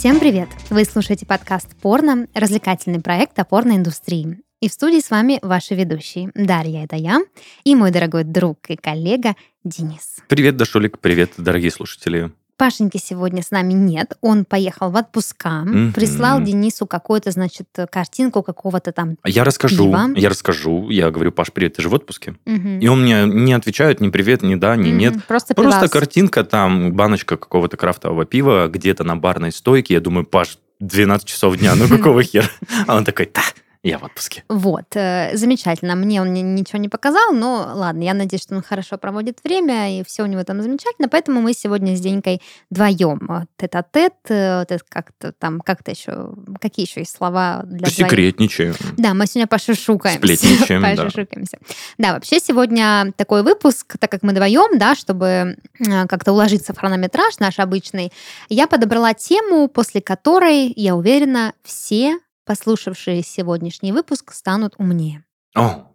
Всем привет! Вы слушаете подкаст «Порно» — развлекательный проект о порноиндустрии. И в студии с вами ваши ведущие. Дарья — это я, и мой дорогой друг и коллега Денис. Привет, Дашулик, привет, дорогие слушатели. Пашеньки сегодня с нами нет. Он поехал в отпуска, Мгм. прислал Денису какую-то, значит, картинку какого-то там. Я расскажу, Пиво. я расскажу. Я говорю, Паш, привет, ты же в отпуске? Мгм. И он мне не отвечает ни привет, ни да, ни Мгм. нет. Просто Просто картинка, там баночка какого-то крафтового пива где-то на барной стойке. Я думаю, Паш, 12 часов дня, ну какого хера? А он такой, да, я в отпуске. Вот, э, замечательно. Мне он ни- ничего не показал, но ладно, я надеюсь, что он хорошо проводит время, и все у него там замечательно. Поэтому мы сегодня с Денькой вдвоем. Тет-а-тет, э, вот это как-то там, как-то еще, какие еще есть слова для двоих? Секретничаю. Да, мы сегодня пошушукаемся. Сплетничаем, да. Пошушукаемся. Да, вообще сегодня такой выпуск, так как мы вдвоем, да, чтобы э, как-то уложиться в хронометраж наш обычный, я подобрала тему, после которой, я уверена, все послушавшие сегодняшний выпуск станут умнее. О,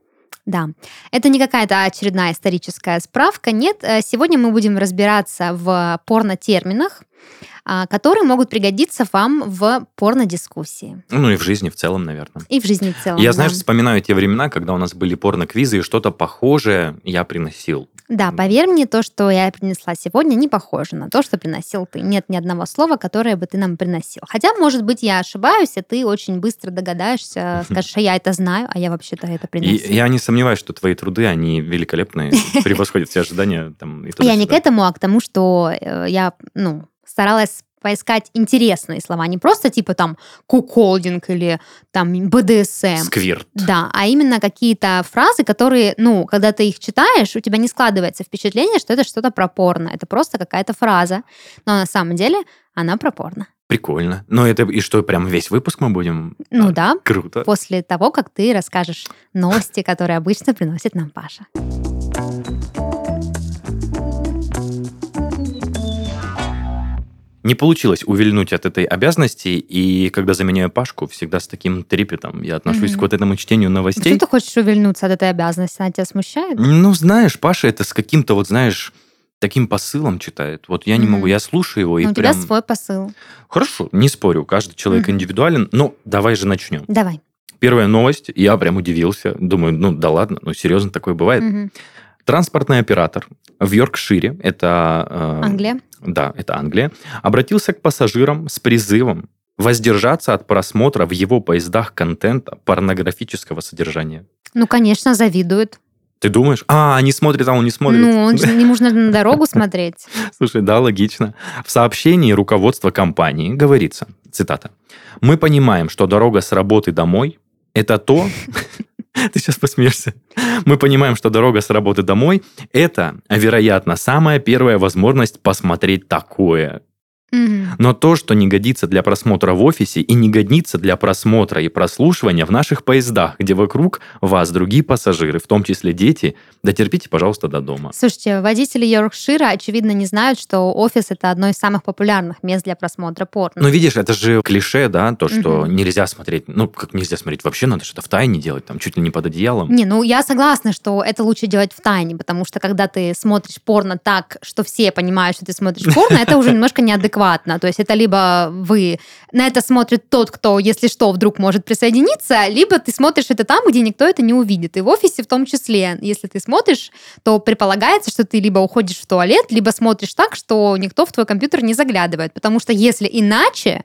Да, это не какая-то очередная историческая справка, нет. Э, Сегодня мы будем разбираться в порнотерминах, а, которые могут пригодиться вам в порнодискуссии ну и в жизни в целом, наверное. и в жизни в целом. Я, да. знаешь, вспоминаю те времена, когда у нас были порно-квизы, и что-то похожее я приносил. Да, поверь мне, то, что я принесла сегодня, не похоже на то, что приносил ты. Нет ни одного слова, которое бы ты нам приносил. Хотя, может быть, я ошибаюсь, и ты очень быстро догадаешься, скажешь, а я это знаю, а я вообще-то это И приносил. я не сомневаюсь, что твои труды, они великолепные, превосходят все ожидания. Там, и Я не к этому, а к тому, что э, я, ну, старалась поискать интересные слова, не просто типа там куколдинг или там БДСМ. Сквирт. Да, а именно какие-то фразы, которые, ну, когда ты их читаешь, у тебя не складывается впечатление, что это что-то про порно. Это просто какая-то фраза. Но на самом деле она про порно. Прикольно. Но это и что, прям весь выпуск мы будем? Ну А, да, Круто. после того, как ты расскажешь новости, которые обычно приносит нам Паша. Не получилось увильнуть от этой обязанности, и когда заменяю Пашку, всегда с таким трепетом я отношусь Мгм. к вот этому чтению Что новостей. ты хочешь увильнуться от этой обязанности? Она тебя смущает? Ну, знаешь, Паша это с каким-то, вот знаешь, таким посылом читает. Вот я не Мгм. могу, я слушаю его, и Ну, у тебя прям... свой посыл. Хорошо, не спорю, каждый человек Мгм. индивидуален, но давай же начнем. Давай. Первая новость, я прям удивился, думаю, ну да ладно, ну серьезно такое бывает. Мгм. Транспортный оператор в Йоркшире, это... э, Англия. Да, это Англия, обратился к пассажирам с призывом воздержаться от просмотра в его поездах контента порнографического содержания. Ну, конечно, завидует. Ты думаешь? А, не смотрит, а он не смотрит. Ну, он же, не нужно на дорогу смотреть. Слушай, да, логично. В сообщении руководства компании говорится, цитата, «Мы понимаем, что дорога с работы домой – это то...» Ты сейчас посмеешься. «Мы понимаем, что дорога с работы домой – это, вероятно, самая первая возможность посмотреть такое. Но то, что не годится для просмотра в офисе и не годится для просмотра и прослушивания в наших поездах, где вокруг вас другие пассажиры, в том числе дети, дотерпите, пожалуйста, до дома». Слушайте, водители Йоркшира, очевидно, не знают, что офис это одно из самых популярных мест для просмотра порно. Ну, видишь, это же клише, да, то, что Мгм. нельзя смотреть. Ну, как нельзя смотреть? Вообще надо что-то в тайне делать, там, чуть ли не под одеялом. Не, ну я согласна, что это лучше делать в тайне, потому что когда ты смотришь порно так, что все понимают, что ты смотришь порно, это уже немножко неадекватно. То есть это либо вы на это смотрит тот, кто, если что, вдруг может присоединиться, либо ты смотришь это там, где никто это не увидит. И в офисе в том числе. Если ты смотришь, то предполагается, что ты либо уходишь в туалет, либо смотришь так, что никто в твой компьютер не заглядывает. Потому что если иначе,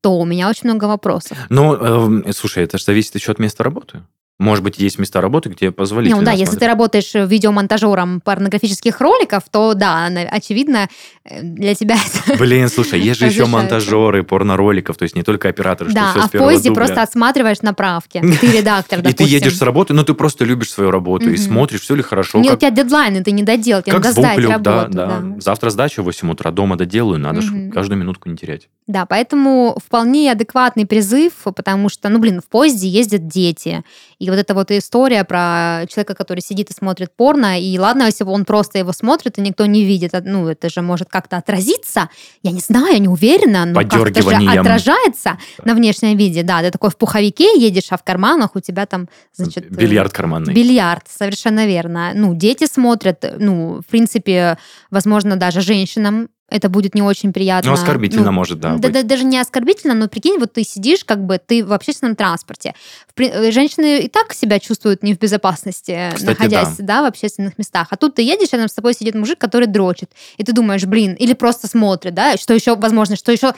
то у меня очень много вопросов. Но, эм, слушай, это же зависит еще от места работы. Может быть, есть места работы, где позволительно Ну да, если ты работаешь видеомонтажером порнографических роликов, то да, очевидно, э, для тебя это... Блин, слушай, есть же еще монтажеры порнороликов, то есть не только операторы, что Да, все а в поезде дубля. просто отсматриваешь направки. Ты редактор, И ты допустим. едешь с работы, но ты просто любишь свою работу и смотришь, все ли хорошо. Не, у тебя дедлайны, ты не доделал, тебе надо сдать работу. да. Завтра сдача в 8 утра, дома доделаю, надо ж Мгм. каждую минутку не терять. Да, поэтому вполне адекватный призыв, потому что, ну, блин, в поезде ездят дети. И вот эта вот история про человека, который сидит и смотрит порно, и ладно, если он просто его смотрит, и никто не видит, а, ну, это же может как-то отразиться. Я не знаю, не уверена, но как-то же отражается на внешнем виде. Да, ты такой в пуховике едешь, а в карманах у тебя там, значит... э, Бильярд карманный. Бильярд, совершенно верно. Ну, дети смотрят, ну, в принципе, возможно, даже женщинам это будет не очень приятно. Ну, оскорбительно Ну, может, да, да, да, даже не оскорбительно, но прикинь, вот ты сидишь, как бы ты в общественном транспорте. В э, Женщины и так себя чувствуют не в безопасности, Кстати, находясь да. в общественных местах. А тут ты едешь, рядом с тобой сидит мужик, который дрочит. И ты думаешь, блин, или просто смотрит, да, что еще, возможно, что еще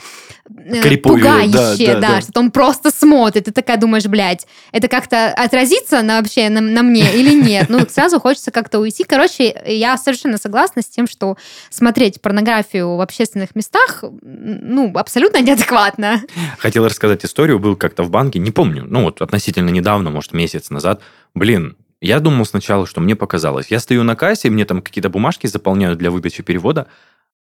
э, Крипует, да, пугающее, да, да, да. что он просто смотрит. Ты такая думаешь, блядь, это как-то отразится на, вообще на, на мне или нет? Ну, сразу хочется как-то уйти. Короче, я совершенно согласна с тем, что смотреть порнографию в общественных местах, ну, абсолютно неадекватно. Хотел рассказать историю, был как-то в банке, не помню, ну вот относительно недавно, может, месяц назад. Блин, я думал сначала, что мне показалось. Я стою на кассе, мне там какие-то бумажки заполняют для выдачи перевода,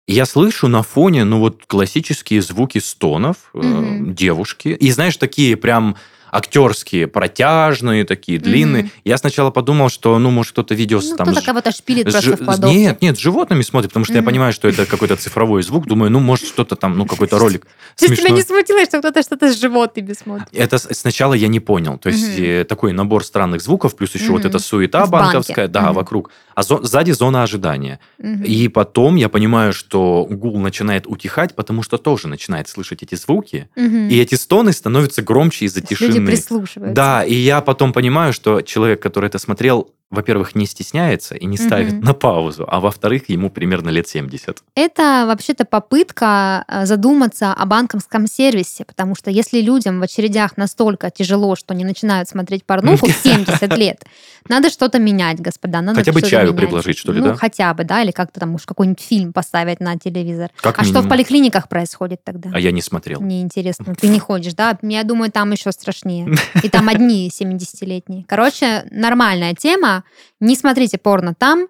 я слышу на фоне, ну вот, классические звуки стонов э, Мгм. девушки. И знаешь, такие прям актерские, протяжные, такие длинные. Мгм. Я сначала подумал, что, ну, может, кто-то видео Ну, там кто-то с- кого-то шпилит с просто в. Нет, нет, с животными смотрит, потому что я Мгм. понимаю, что это какой-то цифровой звук. Думаю, ну, может, что-то там, ну, какой-то ролик То есть тебя не смутило, что кто-то что-то с животными смотрит? Это сначала я не понял. То есть э, такой набор странных звуков, плюс еще вот эта суета В банке. банковская, да, вокруг. А зо- сзади зона ожидания. И потом я понимаю, что гул начинает утихать, потому что тоже начинает слышать эти звуки. И эти стоны становятся громче из-за тишины. Прислушиваются. Да, и я потом понимаю, что человек, который это смотрел, во-первых, не стесняется и не ставит Мгм. на паузу, а во-вторых, ему примерно лет 70. Это вообще-то попытка э, задуматься о банковском сервисе, потому что если людям в очередях настолько тяжело, что они начинают смотреть порнуху в 70 лет, надо что-то менять, господа. Надо Хотя бы чаю менять. предложить, что ли, ну, да? хотя бы, да, или как-то там уж какой-нибудь фильм поставить на телевизор. Как а что в минимум. поликлиниках происходит тогда? А я не смотрел. Мне интересно. Ты не ходишь, да? Я думаю, там еще страшнее. И там одни 70-летние. Короче, нормальная тема. Не смотрите порно там,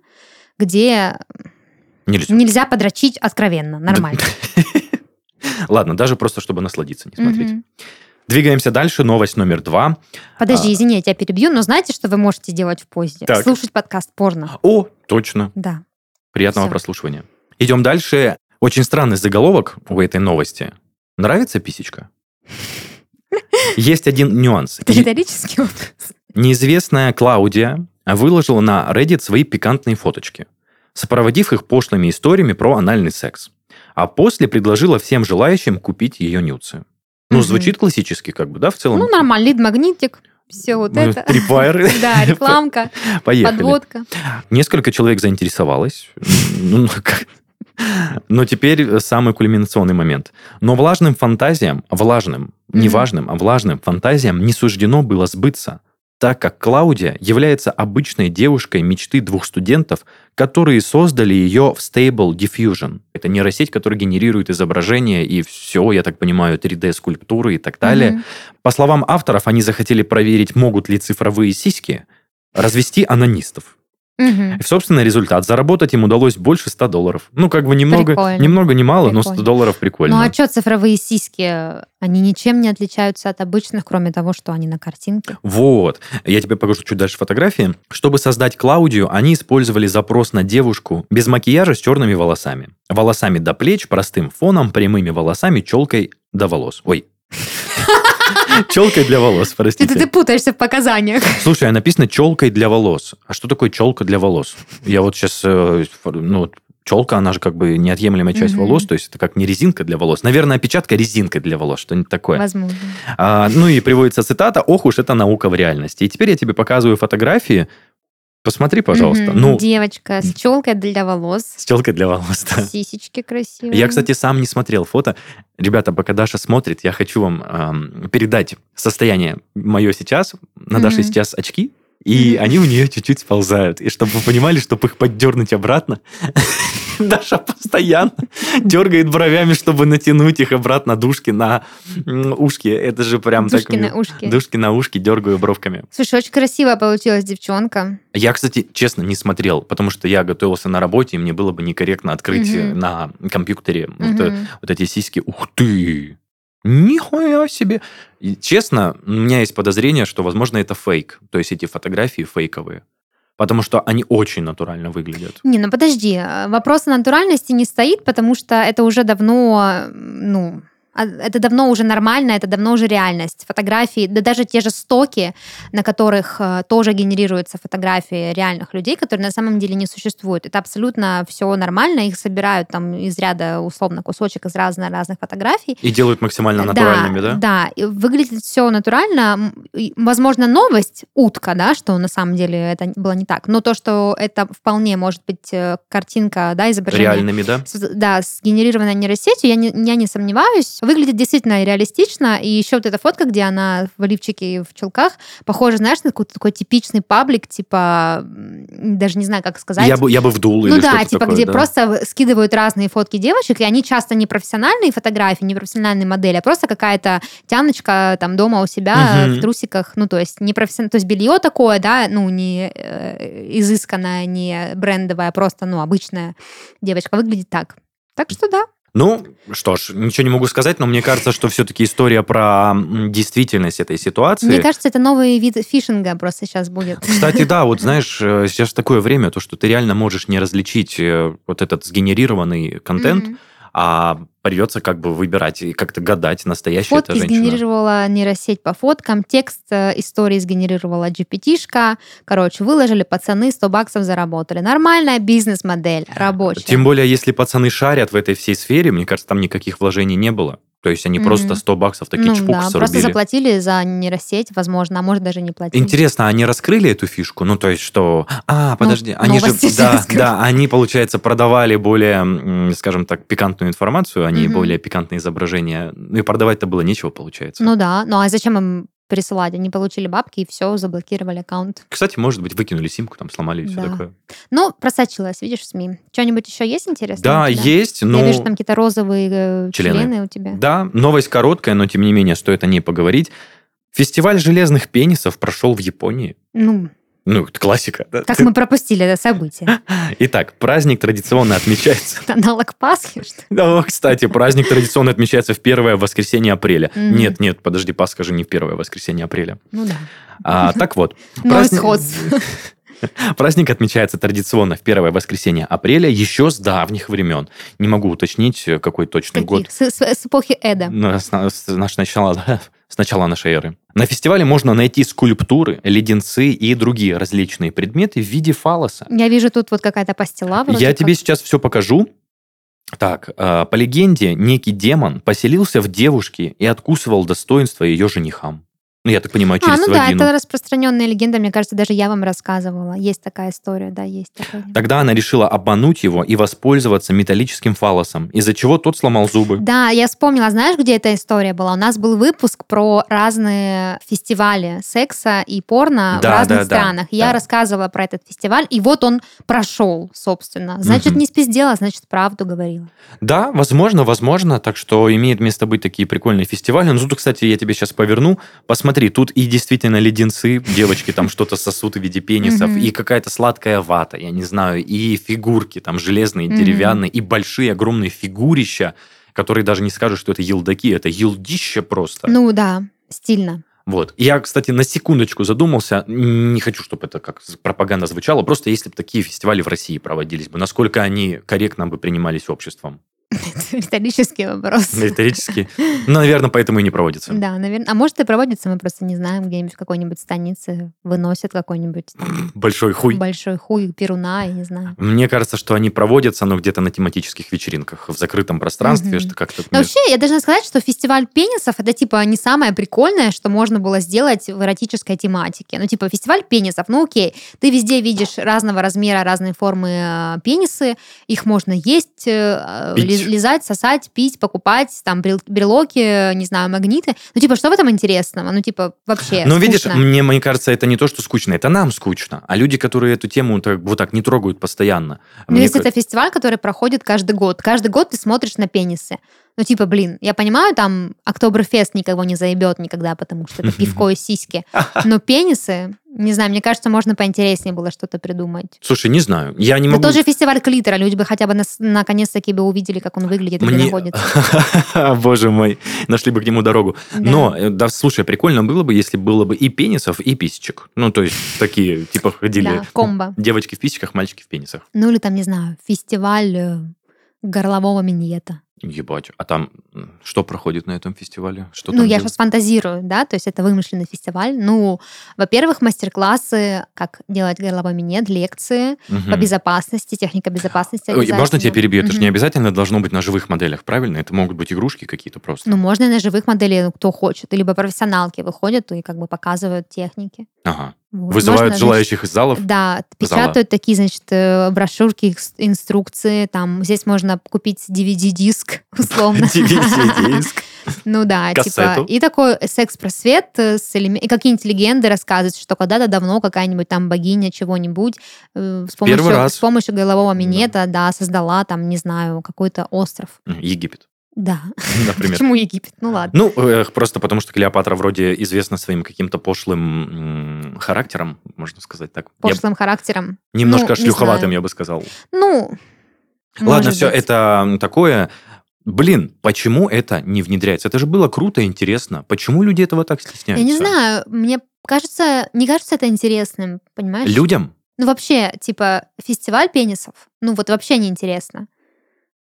где Нельзя. нельзя подрочить откровенно. Нормально. Ладно, даже просто чтобы насладиться, не смотреть. Двигаемся дальше. Новость номер два. Подожди, А. извини, я тебя перебью, но знаете, что вы можете делать в поезде? Так. Слушать подкаст порно. О, точно. Да. Приятного прослушивания. Идем дальше. Очень странный заголовок у этой новости. Нравится писечка? Есть один нюанс. Это риторический вопрос. Неизвестная Клаудия выложила на Reddit свои пикантные фоточки, сопроводив их пошлыми историями про анальный секс. А после предложила всем желающим купить ее нюцы. Ну, звучит классически, как бы, да, в целом? Ну, нормально, лид-магнитик, все вот Ну, это. Tripwire. Да, рекламка, Поехали. подводка. Несколько человек заинтересовалось. Ну, как- Но теперь самый кульминационный момент. Но влажным фантазиям, влажным, не важным, а влажным фантазиям не суждено было сбыться, так как Клаудия является обычной девушкой мечты двух студентов, которые создали ее в Stable Diffusion. Это нейросеть, которая генерирует изображения и все, я так понимаю, 3D-скульптуры и так далее. Мгм. По словам авторов, они захотели проверить, могут ли цифровые сиськи развести анонистов. Мгм. И, собственно, результат. Заработать им удалось больше 100 долларов. Ну, как бы немного, Прикольно. немного не мало, но 100 Прикольно. долларов прикольно. Ну а что цифровые сиськи? Они ничем не отличаются от обычных, кроме того, что они на картинке. Вот. Я тебе покажу чуть дальше фотографии. Чтобы создать Клаудию, они использовали запрос на девушку без макияжа с черными волосами. Волосами до плеч, простым фоном, прямыми волосами, челкой до волос. Ой. Челкой для волос, Это ты простите. путаешься в показаниях. Слушай, а написано челкой для волос. А что такое челка для волос? Я вот сейчас, ну, челка, она же как бы неотъемлемая часть волос, то есть это как не резинка для волос. Наверное, опечатка резинка для волос, что-нибудь такое. Возможно. А, ну и приводится цитата «Ох уж это наука в реальности». И теперь я тебе показываю фотографии. Посмотри, пожалуйста. Мгм. Ну, Девочка с челкой для волос. с челкой для волос, да. Сисечки красивые. Я, кстати, сам не смотрел фото. Ребята, пока Даша смотрит, я хочу вам эм, передать состояние мое сейчас. На Даше Мгм. сейчас очки, и они у нее чуть-чуть сползают. И чтобы вы понимали, чтобы их поддернуть обратно, Даша постоянно дергает бровями, чтобы натянуть их обратно душки на ушки. Это же прям так... Душки на ушки. Душки на ушки дергаю бровками. Слушай, очень красивая получилась девчонка. Я, кстати, честно, не смотрел, потому что я готовился на работе, и мне было бы некорректно открыть э, на компьютере вот, э, вот эти сиськи. Ух ты! Нихуя себе! И, честно, у меня есть подозрение, что, возможно, это фейк. То есть эти фотографии фейковые. Потому что они очень натурально выглядят. Не, ну подожди, э, вопрос о натуральности не стоит, потому что это уже давно, ну, Это давно уже нормально, это давно уже реальность. Фотографии, да даже те же стоки, на которых э, тоже генерируются фотографии реальных людей, которые на самом деле не существуют. Это абсолютно все нормально, их собирают там из ряда, условно, кусочек из разных разных фотографий. И делают максимально натуральными, да? Да, и выглядит все натурально. Возможно, новость утка, да, что на самом деле это было не так. Но то, что это вполне может быть э, картинка, да, изображение Реальными, да? с- да, сгенерированная нейросетью, я не, я не сомневаюсь. Выглядит действительно реалистично. И еще вот эта фотка, где она в лифчике и в чулках, похоже, знаешь, на какой-то такой типичный паблик, типа, даже не знаю, как сказать. Я бы, я бы вдул Ну или да, типа, такое, где да. просто скидывают разные фотки девочек, и они часто не профессиональные фотографии, не профессиональные модели, а просто какая-то тяночка там дома у себя Мгм. в трусиках, ну то есть не профессиональное, то есть белье такое, да, ну не э, изысканное, не брендовое, а просто, ну, обычная девочка выглядит так. Так что да. Ну, что ж, ничего не могу сказать, но мне кажется, что все-таки история про действительность этой ситуации... Мне кажется, это новый вид фишинга просто сейчас будет. Кстати, да, вот знаешь, э, сейчас такое время, то, что ты реально можешь не различить э, вот этот сгенерированный контент, Мгм. А придется как бы выбирать и как-то гадать, настоящая Фотки эта женщина. сгенерировала нейросеть по фоткам, текст э, истории сгенерировала GPT-шка. Короче, выложили, пацаны 100 баксов заработали. Нормальная бизнес-модель, рабочая. Тем более, если пацаны шарят в этой всей сфере, мне кажется, там никаких вложений не было. То есть они Мгм. просто 100 баксов такие ну чпук да, просто зарубили. заплатили за нейросеть, возможно, а может даже не платили. Интересно, они раскрыли эту фишку? Ну, то есть, что... А, подожди, они же... Да, раскрыли. да, они, получается, продавали более, скажем так, пикантную информацию, а не Мгм. более пикантные изображения. Ну, и продавать-то было нечего, получается. Ну да, ну а зачем им присылать? Они получили бабки и все, заблокировали аккаунт. Кстати, может быть, выкинули симку, там сломали и все Да. такое. Ну, просочилась, видишь, в СМИ. Что-нибудь еще есть интересное? Да, есть, но... Я вижу там какие-то розовые э, Члены. члены. у тебя. Да, новость короткая, но тем не менее стоит о ней поговорить. Фестиваль железных пенисов прошел в Японии. Ну, Ну, это классика. как мы пропустили это событие. Итак, праздник традиционно отмечается. Аналог Пасхи, что ли? Да, кстати, праздник традиционно отмечается в первое воскресенье апреля. Мгм. Нет, нет, подожди, Пасха же не в первое воскресенье апреля. Ну да. А, так вот, праздник- праздник отмечается традиционно в первое воскресенье апреля еще с давних времен. Не могу уточнить, э, какой точный год. С, с- с эпохи Эда. С, начала, с начала нашей эры. На фестивале можно найти скульптуры, леденцы и другие различные предметы в виде фалоса. Я вижу тут вот какая-то пастила. Я как. тебе сейчас все покажу. Так, э, по легенде, некий демон поселился в девушке и откусывал достоинство ее женихам. Ну, я так понимаю, через А, ну да, вагину. это распространенная легенда. Мне кажется, даже я вам рассказывала. Есть такая история, да, есть такая. Тогда она решила обмануть его и воспользоваться металлическим фалосом, из-за чего тот сломал зубы. Да, я вспомнила, знаешь, где эта история была? У нас был выпуск про разные фестивали секса и порно Да, в разных да, да, странах. Я да. рассказывала про этот фестиваль, и вот он прошел, собственно. Значит, Мгм. не спиздела, значит, правду говорила. Да, возможно, возможно, так что имеет место быть такие прикольные фестивали. Ну, тут, кстати, я тебе сейчас поверну. Посмотри, тут и действительно леденцы, девочки там что-то сосут в виде пенисов, и какая-то сладкая вата, я не знаю, и фигурки там железные, деревянные, и большие огромные фигурища, которые даже не скажут, что это елдаки, это елдище просто. Ну да, стильно. Вот. Я, кстати, на секундочку задумался, не хочу, чтобы это как пропаганда звучала, просто если бы такие фестивали в России проводились бы, насколько они корректно бы принимались обществом. Риторический вопрос. Риторически. Ну, наверное, поэтому и не проводится. Да, наверное. А может и проводится, мы просто не знаем, где-нибудь в какой-нибудь станице выносят какой-нибудь Большой хуй. большой хуй перуна, я не знаю. Мне кажется, что они проводятся, но где-то на тематических вечеринках, в закрытом пространстве, что как-то... Вообще, я должна сказать, что фестиваль пенисов это типа не самое прикольное, что можно было сделать в эротической тематике. Ну, типа, фестиваль пенисов, ну окей, ты везде видишь разного размера, разные формы э, пенисы, их можно есть, э, ли- лизать, сосать, пить, покупать, там брел- брелоки, не знаю, магниты. Ну, типа, что в этом интересного? Ну, типа, вообще Но видишь, мне, мне кажется, это не то, что скучно, это нам скучно. А люди, которые эту тему так, вот так не трогают постоянно. Ну, мне если это фестиваль, который проходит каждый год. Каждый год ты смотришь на пенисы. Ну, типа, блин, я понимаю, там Октоберфест никого не заебет никогда, потому что это пивко и сиськи. Но пенисы, не знаю, мне кажется, можно поинтереснее было что-то придумать. Слушай, не знаю. Я не Это могу... тоже фестиваль клитора. Люди бы хотя бы наконец-таки бы увидели, как он выглядит и Мне- находится. Боже мой, нашли бы к нему дорогу. Да. Но, э, да, слушай, прикольно было бы, если было бы и пенисов, и писечек. Ну, то есть такие, типа, ходили Да, комбо. девочки в писечках, мальчики в пенисах. Ну, или там, не знаю, фестиваль э, горлового миньета. Ебать. А там что проходит на этом фестивале? Что Ну, я делают? сейчас фантазирую, да, то есть это вымышленный фестиваль. Ну, во-первых, мастер-классы, как делать горловой минет, лекции Мгм. по безопасности, техника безопасности. Ой, Можно тебя перебью? Это же не обязательно должно быть на живых моделях, правильно? Это могут быть игрушки какие-то просто. Ну, можно и на живых моделей, ну, кто хочет. Либо профессионалки выходят и как бы показывают техники. Ага. Вот. Вызывают Можно, значит, желающих из залов. Да, печатают такие, значит, э, брошюрки, инструкции. Там здесь можно купить DVD-диск, условно. DVD-диск. Ну да, Кассету. типа. И такой секс-просвет э, с элеме- и какие-нибудь легенды рассказывают, что когда-то давно какая-нибудь там богиня чего-нибудь э, с помощью, Первый раз. с помощью голового минета, да, создала там, не знаю, какой-то остров. Египет, Да. например. Почему Египет? Ну ладно. Ну, э, просто потому что Клеопатра вроде известна своим каким-то пошлым м, характером, можно сказать так. Я Пошлым характером. немножко Ну, не шлюховатым, знаю. я бы сказал. Ну, Ладно, все, быть. это такое... Блин, почему это не внедряется? Это же было круто и интересно. Почему люди этого так стесняются? Я не знаю, мне кажется, не кажется это интересным, понимаешь? Людям? Ну, вообще, типа, фестиваль пенисов, ну, вот вообще неинтересно.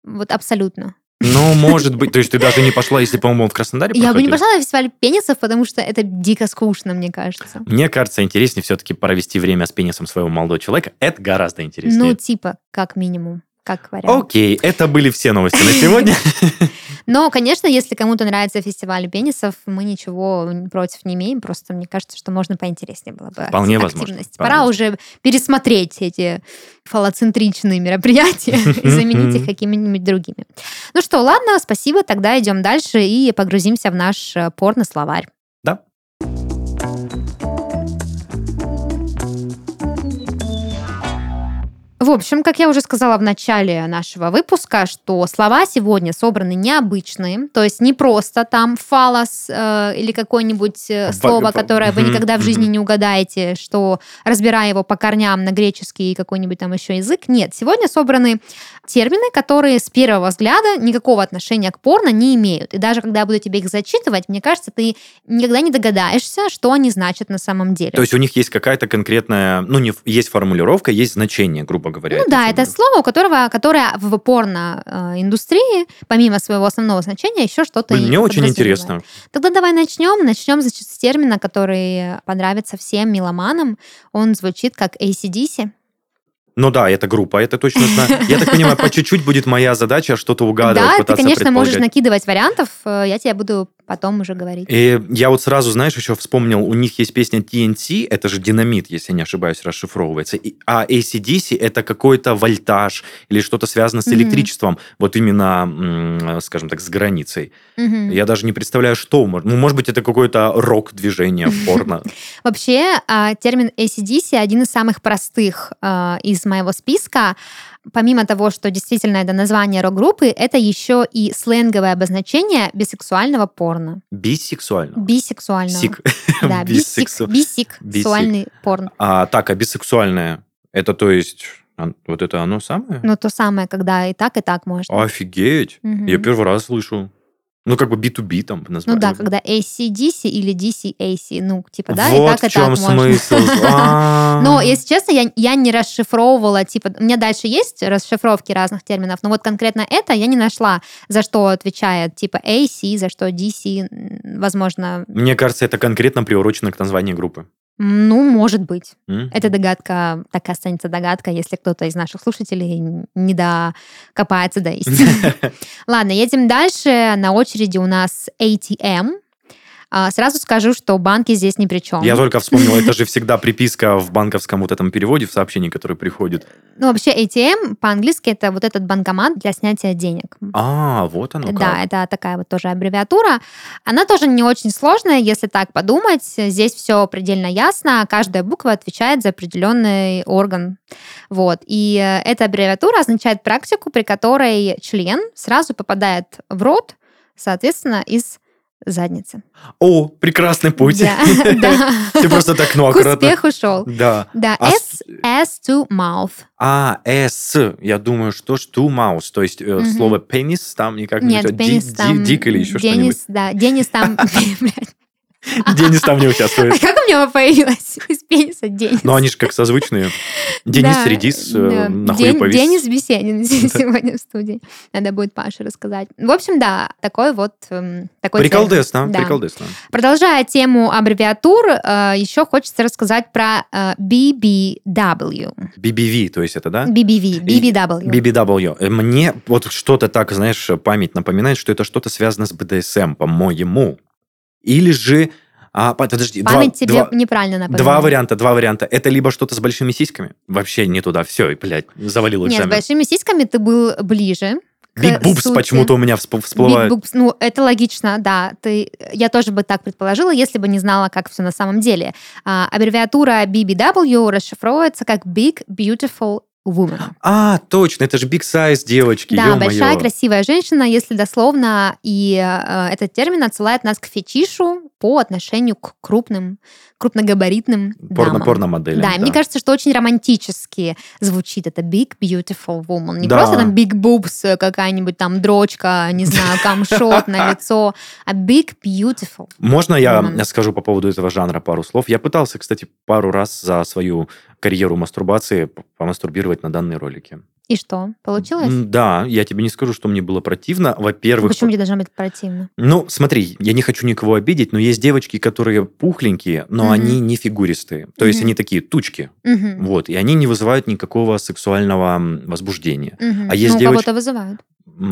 Вот абсолютно. Ну, может быть. То есть ты даже не пошла, если, по-моему, в Краснодаре Я бы не пошла на фестиваль пенисов, потому что это дико скучно, мне кажется. Мне кажется, интереснее все-таки провести время с пенисом своего молодого человека. Это гораздо Ну, интереснее. типа, как минимум, как вариант. Окей, это были все новости на сегодня. Но, конечно, если кому-то нравится фестиваль пенисов, мы ничего против не имеем. Просто мне кажется, что можно поинтереснее было бы. Вполне ак- возможно, активность. вполне Пора возможно. уже пересмотреть эти фалоцентричные мероприятия и заменить их какими-нибудь другими. Ну что, ладно, спасибо. Тогда идем дальше и погрузимся в наш э, порно-словарь. В общем, как я уже сказала в начале нашего выпуска, что слова сегодня собраны необычные, то есть не просто там фалос э, или какое-нибудь э, слово, которое вы никогда в жизни не угадаете, что разбирая его по корням на греческий и какой-нибудь там еще язык. Нет, сегодня собраны термины, которые с первого взгляда никакого отношения к порно не имеют. И даже когда я буду тебе их зачитывать, мне кажется, ты никогда не догадаешься, что они значат на самом деле. То есть у них есть какая-то конкретная, ну, не, есть формулировка, есть значение, грубо говоря. Ну да, это слово, у которого, которое в порно-индустрии, помимо своего основного значения, еще что-то Блин, мне очень интересно. Тогда давай начнем. Начнем, значит, с термина, который понравится всем меломанам. Он звучит как ACDC. Ну да, это группа, это точно знаю. Я так понимаю, по чуть-чуть будет моя задача что-то угадывать, да, ты, конечно, можешь накидывать вариантов. э, Я тебе буду потом уже говорить. И я вот сразу, знаешь, еще вспомнил, у них есть песня TNT, это же динамит, если не ошибаюсь, расшифровывается. И- А ACDC это какой-то вольтаж или что-то связано с электричеством, вот именно, скажем так, с границей. Мгм. Я даже не представляю, что. Ну, может быть, это какое-то рок-движение в порно. Вообще, а, термин ACDC один из самых простых а, из моего списка. Помимо того, что действительно это название рок-группы, это еще и сленговое обозначение бисексуального порно. Бисексуально. Бисексуального. Сик. Да, бисик, Бисексу- бисик, сексуальный порно. А, так, а бисексуальное, это то есть, а, вот это оно самое? Ну, то самое, когда и так, и так можно. Офигеть. Я первый раз слышу. Ну, как бы B2B там Ну назвали. да, когда AC-DC или DC-AC, ну, типа, да, вот и так, и в чем так можно. смысл. А. Но, если честно, я, я не расшифровывала, типа, у меня дальше есть расшифровки разных терминов, но вот конкретно это я не нашла, за что отвечает, типа, AC, за что DC, возможно, Мне кажется, это конкретно приурочено к названию группы. Ну, может быть. М? Это догадка, так и останется догадка, если кто-то из наших слушателей не докопается до истины. Ладно, едем дальше. На очереди у нас ATM. А, Сразу скажу, что банки здесь ни при чем. Я только вспомнил, это же всегда приписка в банковском вот этом переводе, в сообщении, которое приходит. Ну, вообще ATM по-английски это вот этот банкомат для снятия денег. А, вот оно Да, как. это такая вот тоже аббревиатура. Она тоже не очень сложная, если так подумать. Здесь все предельно ясно. Каждая буква отвечает за определенный орган. Вот. И э, эта аббревиатура означает практику, при которой член сразу попадает в рот, соответственно, из задницы. О, прекрасный путь. Да. Ты просто так, ну, К аккуратно. успеху шел. Да. Да, А S, S to mouth. А, S. Я думаю, что ж to mouse. То есть э, слово пенис там никак не Нет, пенис там... Дик или еще что-нибудь. Денис, да, Денис там... блядь. Денис там не участвует. А как у меня появилась из пениса Денис? Но они же как созвучные. Денис Да, Редис да. э, нахуй Ден- повис. Денис Беседин сегодня в студии. Надо будет Паше рассказать. В общем, да, такой вот эм, такой. Приколдесно, Да. приколдесно. Продолжая тему аббревиатур, э, еще хочется рассказать про э, BBW. BBV, то есть это, да? BBV, BBW. BBW. Мне вот что-то так, знаешь, память напоминает, что это что-то связано с БДСМ, по-моему. Или же... А, под- подожди, два- Память тебе два, неправильно напоминает. два варианта, два варианта. Это либо что-то с большими сиськами. Вообще не туда. Все, блядь, завалил Нет, с экзамен. большими сиськами ты был ближе. boobs сути. почему-то у меня всп- Big boobs, ну, это логично, да. Ты, я тоже бы так предположила, если бы не знала, как все на самом деле. А, аббревиатура BBW расшифровывается как Big Beautiful Woman. А, точно, это же big size девочки, Да, ё-моё. большая красивая женщина, если дословно, и э, этот термин отсылает нас к фетишу по отношению к крупным, крупногабаритным Порно, дамам. порно-моделям. Да, и мне кажется, что очень романтически звучит это big beautiful woman. Не Да. просто там big boobs, э, какая-нибудь там дрочка, не знаю, камшот на лицо, а big beautiful. Можно я скажу по поводу этого жанра пару слов? Я пытался, кстати, пару раз за свою карьеру мастурбации помастурбировать на данные ролики. И что, получилось? Да, я тебе не скажу, что мне было противно. Во-первых, Почему тебе должно быть противно? ну, смотри, я не хочу никого обидеть, но есть девочки, которые пухленькие, но Мгм. они не фигуристые. То есть Мгм. они такие тучки. Мгм. Вот, и они не вызывают никакого сексуального возбуждения. Мгм. А есть ну, девочки- кого-то вызывают.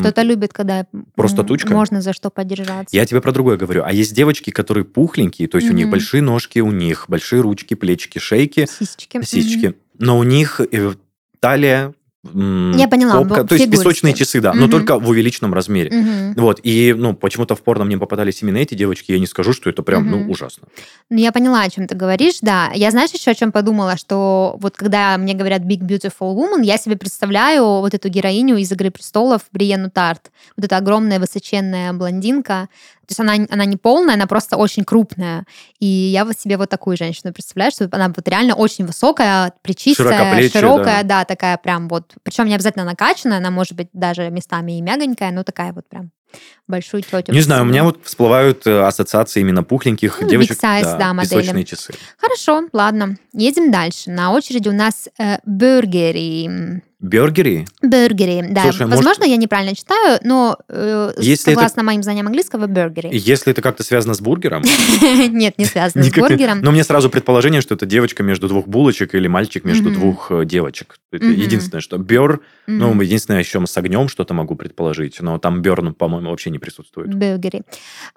Кто-то любит, когда Просто тучка? можно за что подержаться. Я тебе про другое говорю. А есть девочки, которые пухленькие, то есть у них большие ножки, у них большие ручки, плечики, шейки, Сисечки. сисечки, Мгм. но у них э, талия, Я поняла, попка, бо- то есть песочные часы, да, но Мгм. только в увеличенном размере. Мгм. Вот, и, ну, почему-то в порно мне попадались именно эти девочки, я не скажу, что это прям, Мгм. ну, ужасно. Ну, я поняла, о чем ты говоришь, да. Я, знаешь, еще о чем подумала, что вот когда мне говорят Big Beautiful Woman, я себе представляю вот эту героиню из «Игры престолов» Бриенну Тарт. Вот эта огромная высоченная блондинка. То есть она, она не полная, она просто очень крупная. И я вот себе вот такую женщину представляю, что она вот реально очень высокая, Широкоплечья, широкая, да. такая прям вот, причем не обязательно накачанная, она может быть даже местами и мягонькая, но такая вот прям большую тетю. Не знаю, у меня вот всплывают э, ассоциации именно пухленьких Ну, девочек. size, да, модели. песочные часы. Хорошо, ладно. Едем дальше. На очереди у нас э, бюргери. Бергери? Бюргери, да. Слушай, может- Возможно, я неправильно читаю, но э, Если это- согласно моим знаниям английского, бюргери. Если это как-то связано с бургером, Нет, не связано с бургером. Но мне сразу предположение, что это девочка между двух булочек или мальчик между двух э, девочек. Это единственное, что бер, ну, единственное, еще с огнем что-то могу предположить, но там берн, по-моему, вообще не присутствует. Бюргери.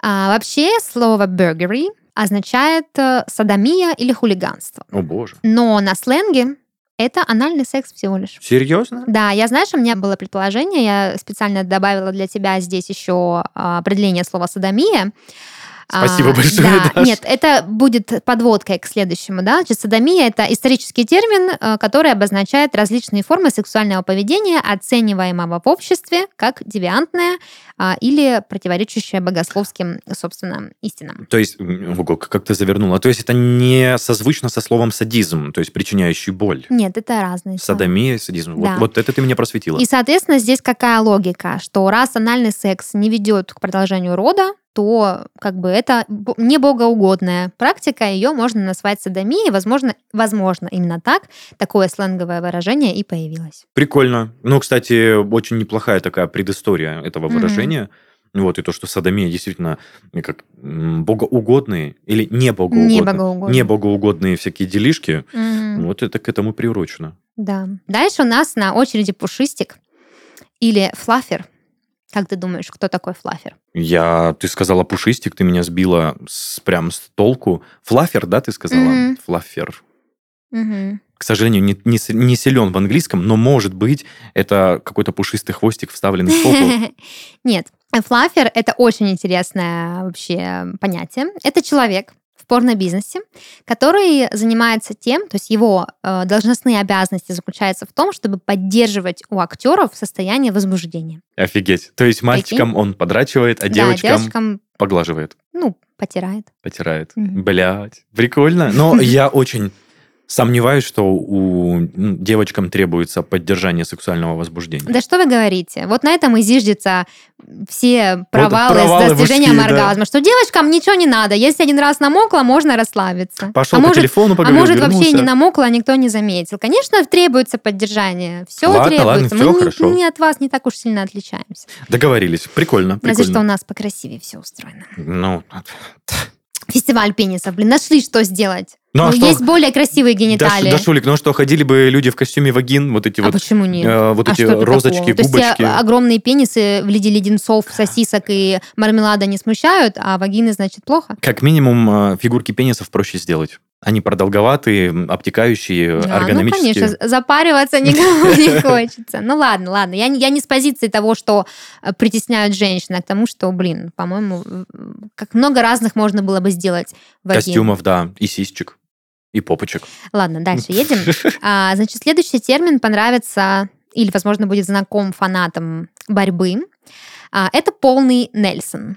А, вообще, слово бюргери означает э, садомия или хулиганство. О боже. Но на сленге это анальный секс всего лишь. Серьезно? Да, я, знаешь, у меня было предположение, я специально добавила для тебя здесь еще а, определение слова садомия. Спасибо А, большое, Да, Даш. нет, это будет подводкой к следующему, да. Значит, садомия это исторический термин, э, который обозначает различные формы сексуального поведения, оцениваемого в обществе как девиантное а, или противоречащее богословским, собственно, истинам. То есть, ого, как ты завернула. То есть это не созвучно со словом садизм, то есть причиняющий боль. Нет, это разные. Садомия, садизм. Вот, Да. вот это ты меня просветила. И, соответственно, здесь какая логика? Что раз анальный секс не ведет к продолжению рода, то как бы это не богоугодная практика, ее можно назвать садомией, возможно, возможно, именно так такое сленговое выражение и появилось. Прикольно. Ну, кстати, очень неплохая такая предыстория этого выражения. Вот, и то, что садомия действительно как богоугодные или не богоугодные, Не богоугодные. не богоугодные всякие делишки, Мгм. вот это к этому приурочено. Да. Дальше у нас на очереди пушистик или флафер. Как ты думаешь, кто такой флафер? Я, ты сказала пушистик, ты меня сбила с, прям с толку. Флафер, да, ты сказала? Мгм. Флафер. Мгм. К сожалению, не, не, не силен в английском, но может быть это какой-то пушистый хвостик, вставленный в попу. Нет, флафер – это очень интересное вообще понятие. Это человек в порно-бизнесе, который занимается тем, то есть его э, должностные обязанности заключаются в том, чтобы поддерживать у актеров состояние возбуждения. Офигеть. То есть мальчикам он подрачивает, а Да, девочкам девочкам, поглаживает, ну, потирает. потирает. Мгм. Блять, прикольно. Но я очень Сомневаюсь, что у м, девочкам требуется поддержание сексуального возбуждения. Да что вы говорите? Вот на этом и зиждется все провалы, провалы с достижением мужские, да. оргазма. Что девочкам ничего не надо. Если один раз намокла, можно расслабиться. Пошел а по может, телефону а поговорил, может вообще вернулся. не намокла, а никто не заметил. Конечно, требуется поддержание. Все Ладно, требуется. ладно, Мы всё не- хорошо. не от вас не так уж сильно отличаемся. Договорились. Прикольно, Разве что у прикольно. нас покрасивее все устроено. Ну, Фестиваль пенисов, блин, нашли, что сделать. Ну, а Ну, что- Есть более красивые гениталии. да, Шулик, ну что, ходили бы люди в костюме вагин, вот эти а вот, почему нет? э, вот А эти розочки, такого? То есть губочки. тебя огромные пенисы в виде леденцов, сосисок и мармелада не смущают, а вагины, значит, плохо? Как минимум, э, фигурки пенисов проще сделать. Они продолговатые, обтекающие, Да, ну, эргономические. конечно, з- запариваться никому не хочется. Ну, ладно, ладно. Я, не- я не с позиции того, что э, притесняют женщин, а к тому, что, блин, по-моему, как много разных можно было бы сделать вагин. Костюмов, да, и сисечек, и попочек. Ладно, дальше едем. А, значит, следующий термин понравится или, возможно, будет знаком фанатам борьбы. А, это полный Нельсон.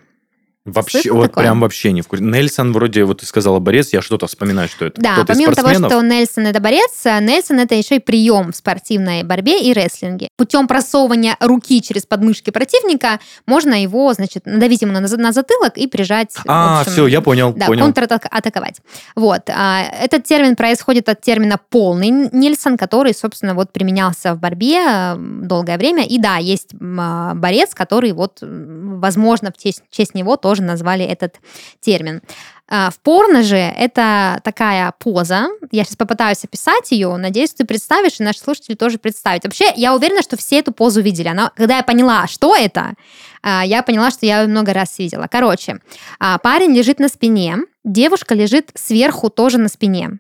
Вообще, Слышал вот такое? прям вообще не в курсе. Нельсон вроде, вот ты сказала борец, я что-то вспоминаю, что это Да, кто-то помимо того, что Нельсон это борец, а Нельсон это еще и прием в спортивной борьбе и рестлинге. Путем просовывания руки через подмышки противника можно его, значит, надавить ему на, на затылок и прижать. А, общем, все, я понял, Да, понял. контратаковать. Вот. а, Этот термин происходит от термина полный Нильсон, который, собственно, вот применялся в борьбе а, долгое время. И да, есть борец, который вот, возможно, в честь, в честь него тоже назвали этот термин. А, В порно же это такая поза. Я сейчас попытаюсь описать ее. Надеюсь, ты представишь, и наши слушатели тоже представят. Вообще, я уверена, что все эту позу видели. Она, когда я поняла, что это, а, я поняла, что я ее много раз видела. Короче, а, парень лежит на спине, девушка лежит сверху тоже на спине.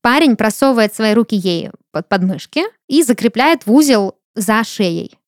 Парень просовывает свои руки ей под подмышки и закрепляет в узел за шеей.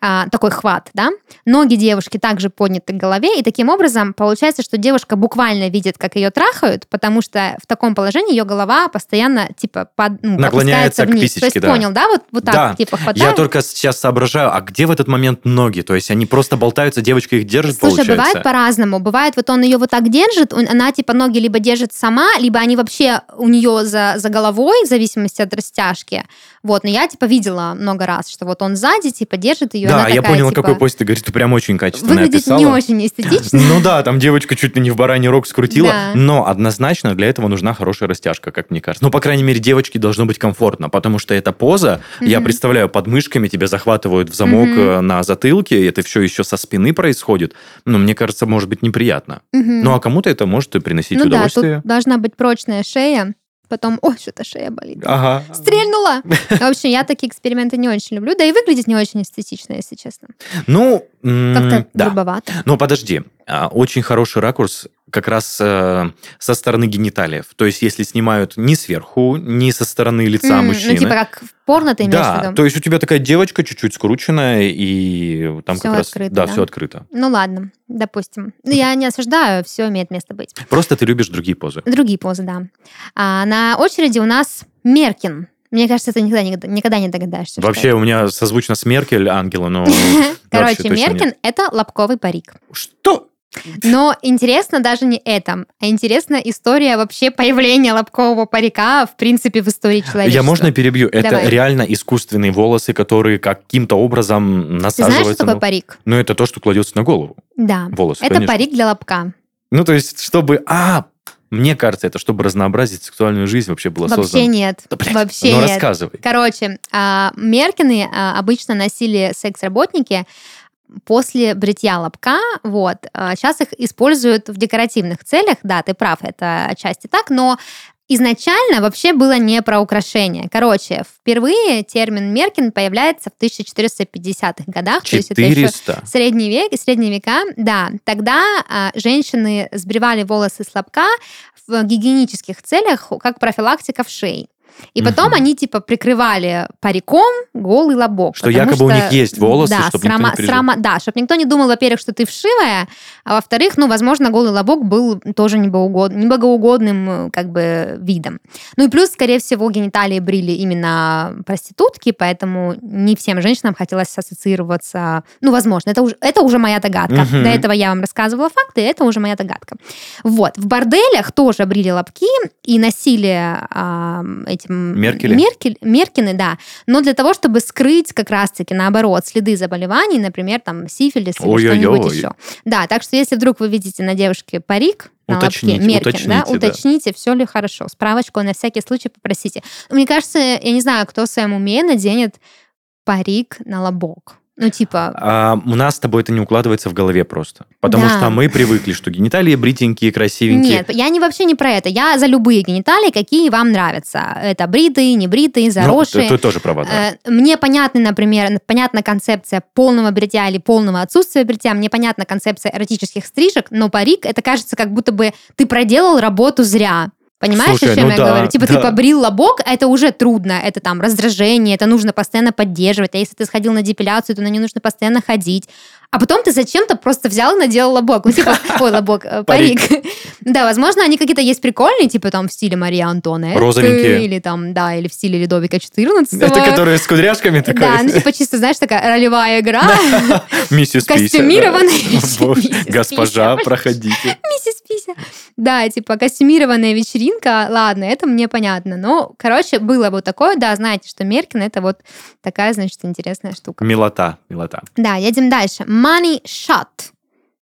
А, такой хват, да? Ноги девушки также подняты к голове, и таким образом получается, что девушка буквально видит, как ее трахают, потому что в таком положении ее голова постоянно типа под, ну, Наклоняется опускается к вниз. писечке, То есть да. понял, да? Вот, вот так Да, типа Я хватает. только сейчас соображаю, а где в этот момент ноги? То есть они просто болтаются, девочка их держит, Слушай, получается? бывает по-разному. Бывает, вот он ее вот так держит, он- она типа ноги либо держит сама, либо они вообще у нее за, за головой, в зависимости от растяжки. Вот, но я типа видела много раз, что вот он сзади типа держит ее. Да, она я такая, понял, типа, какой пост ты говоришь, ты прям очень качественно Выглядит описала. не очень эстетично. Ну да, там девочка чуть ли не в бараний рог скрутила, Да. но однозначно для этого нужна хорошая растяжка, как мне кажется. Ну, по крайней мере, девочке должно быть комфортно, потому что эта поза, я Мгм. представляю, подмышками тебя захватывают в замок э, на затылке, и это все еще со спины происходит. Ну, мне кажется, может быть неприятно. Мгм. Ну, а кому-то это может приносить Ну да, удовольствие. тут должна быть прочная шея. Потом, ой, что-то шея болит. Ага. Стрельнула! В общем, я такие эксперименты не очень люблю. Да и выглядит не очень эстетично, если честно. Ну, Как-то да. грубовато. Но подожди, а, очень хороший ракурс как раз э, со стороны гениталиев. То есть, если снимают не сверху, не со стороны лица М, мужчины. Ну, типа как в порно ты имеешь в да, виду? то есть у тебя такая девочка чуть-чуть скрученная, и там как раз... открыто, да, да? все открыто. Ну ладно, допустим. Ну, я не осуждаю, все имеет место быть. Просто ты любишь другие позы. Другие позы, да. А на очереди у нас Меркин. Мне кажется, ты никогда, никогда не догадаешься. Вообще, у меня созвучно с Меркель, Ангела, но... Короче, нет. это лобковый парик. Что? Но интересно даже не это, а интересна история вообще появления лобкового парика, в принципе, в истории человечества. Я можно перебью? Это Давай. реально искусственные волосы, которые каким-то образом Ты знаешь, насаживаются. что такое на- парик? Ну, это то, что кладется на голову. Да. Волосы, Это конечно. парик для лобка. Ну, то есть, чтобы... А, мне кажется, это чтобы разнообразить сексуальную жизнь вообще было Вообще создано. нет. Да, блядь, Вообще ну, нет. рассказывай. Короче, а, Меркины а, обычно носили секс-работники после бритья лобка, вот. А, Сейчас их используют в декоративных целях, да, ты прав, это отчасти так, но изначально вообще было не про украшение. Короче, впервые термин Меркин появляется в 1450-х годах, то есть это еще 400. Средний век, средние века, да. Тогда а, женщины сбривали волосы с лобка в гигиенических целях, как профилактика вшей. И потом они типа прикрывали париком голый лобок. Что якобы у что- них есть волосы, да, чтобы никто не срама- срама- Да, чтобы никто не думал, во-первых, что ты вшивая, а во-вторых, ну, возможно, голый лобок был тоже неблагоугод- неблагоугодным э, как бы видом. Ну и плюс, скорее всего, гениталии брили именно проститутки, поэтому не всем женщинам хотелось ассоциироваться. Ну, возможно, это уже, это уже моя догадка. Мгм. До этого я вам рассказывала факты, это уже моя догадка. Вот. В борделях тоже брили лобки и носили а, этим... Меркели? Меркель, Меркины, да. Но для того, чтобы скрыть как раз-таки, наоборот, следы заболеваний, например, там, сифилис или Ой-ой-ой. что-нибудь еще. Да, так что если вдруг вы видите на девушке парик, на Уточните, лобке, Меркин, уточните, да, да. уточните, все ли хорошо. Справочку на всякий случай попросите. Мне кажется, я не знаю, кто в своем уме наденет парик на лобок. Ну, типа, А, у нас с тобой это не укладывается в голове просто. Потому Да. что мы привыкли, что гениталии бритенькие, красивенькие. Нет, я не вообще не про это. Я за любые гениталии, какие вам нравятся. Это бритые, не бритые, Ну, заросшие. ты, ты тоже права, да. Э, Мне понятна, например, понятна концепция полного бритья или полного отсутствия бритья. Мне понятна концепция эротических стрижек, но парик, это кажется, как будто бы ты проделал работу зря. Понимаешь, Слушай, о чем ну я да, говорю? Типа ты да. побрил лобок, а это уже трудно, это там раздражение, это нужно постоянно поддерживать. А если ты сходил на депиляцию, то на нее нужно постоянно ходить. А потом ты зачем-то просто взял и наделал лобок. Ну, типа, ой, лобок, э, парик. Да, возможно, они какие-то есть прикольные, типа там в стиле Марии Антуанетты. Розовенькие. Или там, да, или в стиле Людовика XIV. Это которые с кудряшками такой. Да, ну типа чисто, знаешь, такая ролевая игра. Миссис Пися. костюмированная. Госпожа, проходите. Миссис Пися. Да, типа костюмированная вечеринка. Ладно, это мне понятно. Но, короче, было вот такое. Да, знаете, что Меркин это вот такая, значит, интересная штука. Милота, милота. Да, едем дальше. Money shot.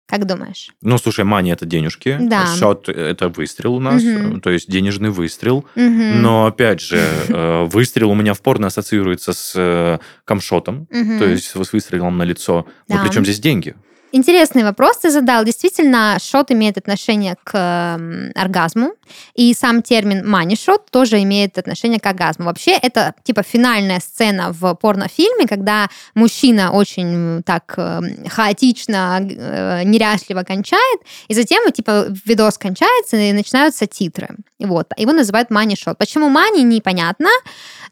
Как думаешь? Ну, слушай, мани это денежки. Да. Шот это выстрел у нас, Мгм. то есть денежный выстрел. Мгм. Но опять же, э, выстрел у меня в порно ассоциируется с э, камшотом, Мгм. то есть с выстрелом на лицо. Да. Но причем здесь деньги? Интересный вопрос ты задал. Действительно, шот имеет отношение к м, оргазму, и сам термин мани-шот тоже имеет отношение к оргазму. Вообще, это типа финальная сцена в порнофильме, когда мужчина очень так э, хаотично, э, неряшливо кончает, и затем типа видос кончается, и начинаются титры. Вот. Его называют мани-шот. Почему мани, непонятно,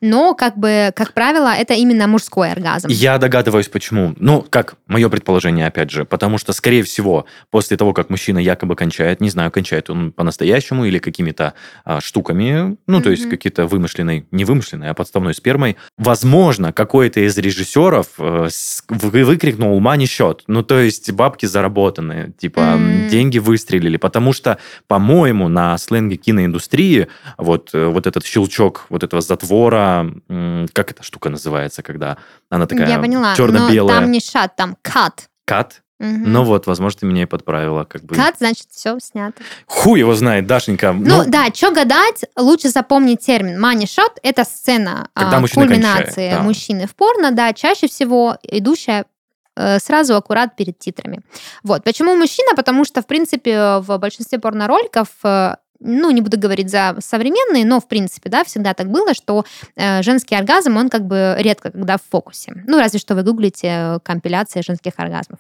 но как бы, как правило, это именно мужской оргазм. Я догадываюсь, почему. Ну, как мое предположение, опять же. Потому что, скорее всего, после того, как мужчина якобы кончает, не знаю, кончает он по-настоящему или какими-то а, штуками, ну, то есть какие-то вымышленной, не вымышленной, а подставной спермой, возможно, какой-то из режиссеров э, выкрикнул «мани счет». Ну, то есть бабки заработаны, типа М. деньги выстрелили. Потому что, по-моему, на сленге киноиндустрии вот, э, вот этот щелчок вот этого затвора, как эта штука называется, когда она такая черно-белая. там не шат, там кат. Кат? Мгм. Ну вот, возможно, ты меня и подправила. Как бы. Кат, значит, все снято. Хуй его знает, Дашенька. Ну, да, что гадать, лучше запомнить термин. Shot – это сцена Когда а, мужчина кульминации кончает, да. мужчины в порно, да, чаще всего идущая э, сразу аккурат перед титрами. Вот. Почему мужчина? Потому что, в принципе, в большинстве порнороликов э, ну, не буду говорить за современные, но, в принципе, да, всегда так было, что э, женский оргазм, он как бы редко когда в фокусе. Ну, разве что вы гуглите компиляции женских оргазмов.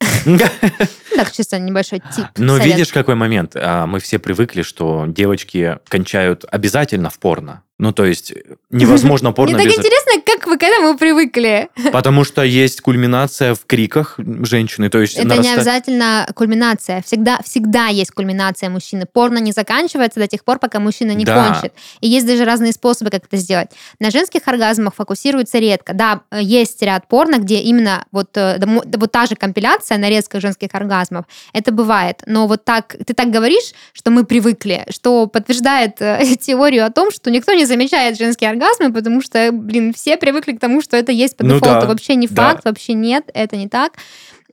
Так, чисто небольшой тип. Но видишь, какой момент? А, Мы все привыкли, что девочки кончают обязательно в порно. Ну, то есть невозможно порно Мне так без... интересно, как вы к этому привыкли. Потому что есть кульминация в криках женщины. То есть Это не нараста- обязательно кульминация. Всегда, всегда есть кульминация мужчины. Порно не заканчивается до тех пор, пока мужчина не Да. кончит. И есть даже разные способы, как это сделать. На женских оргазмах фокусируется редко. Да, э, есть ряд порно, где именно вот, э, вот та же компиляция нарезка женских оргазмов. Это бывает. Но вот так, ты так говоришь, что мы привыкли, что подтверждает э, теорию о том, что никто не замечает женские оргазмы, потому что, блин, все привыкли к тому, что это есть по Ну дефолту. да, Вообще не да. факт, вообще нет, это не так.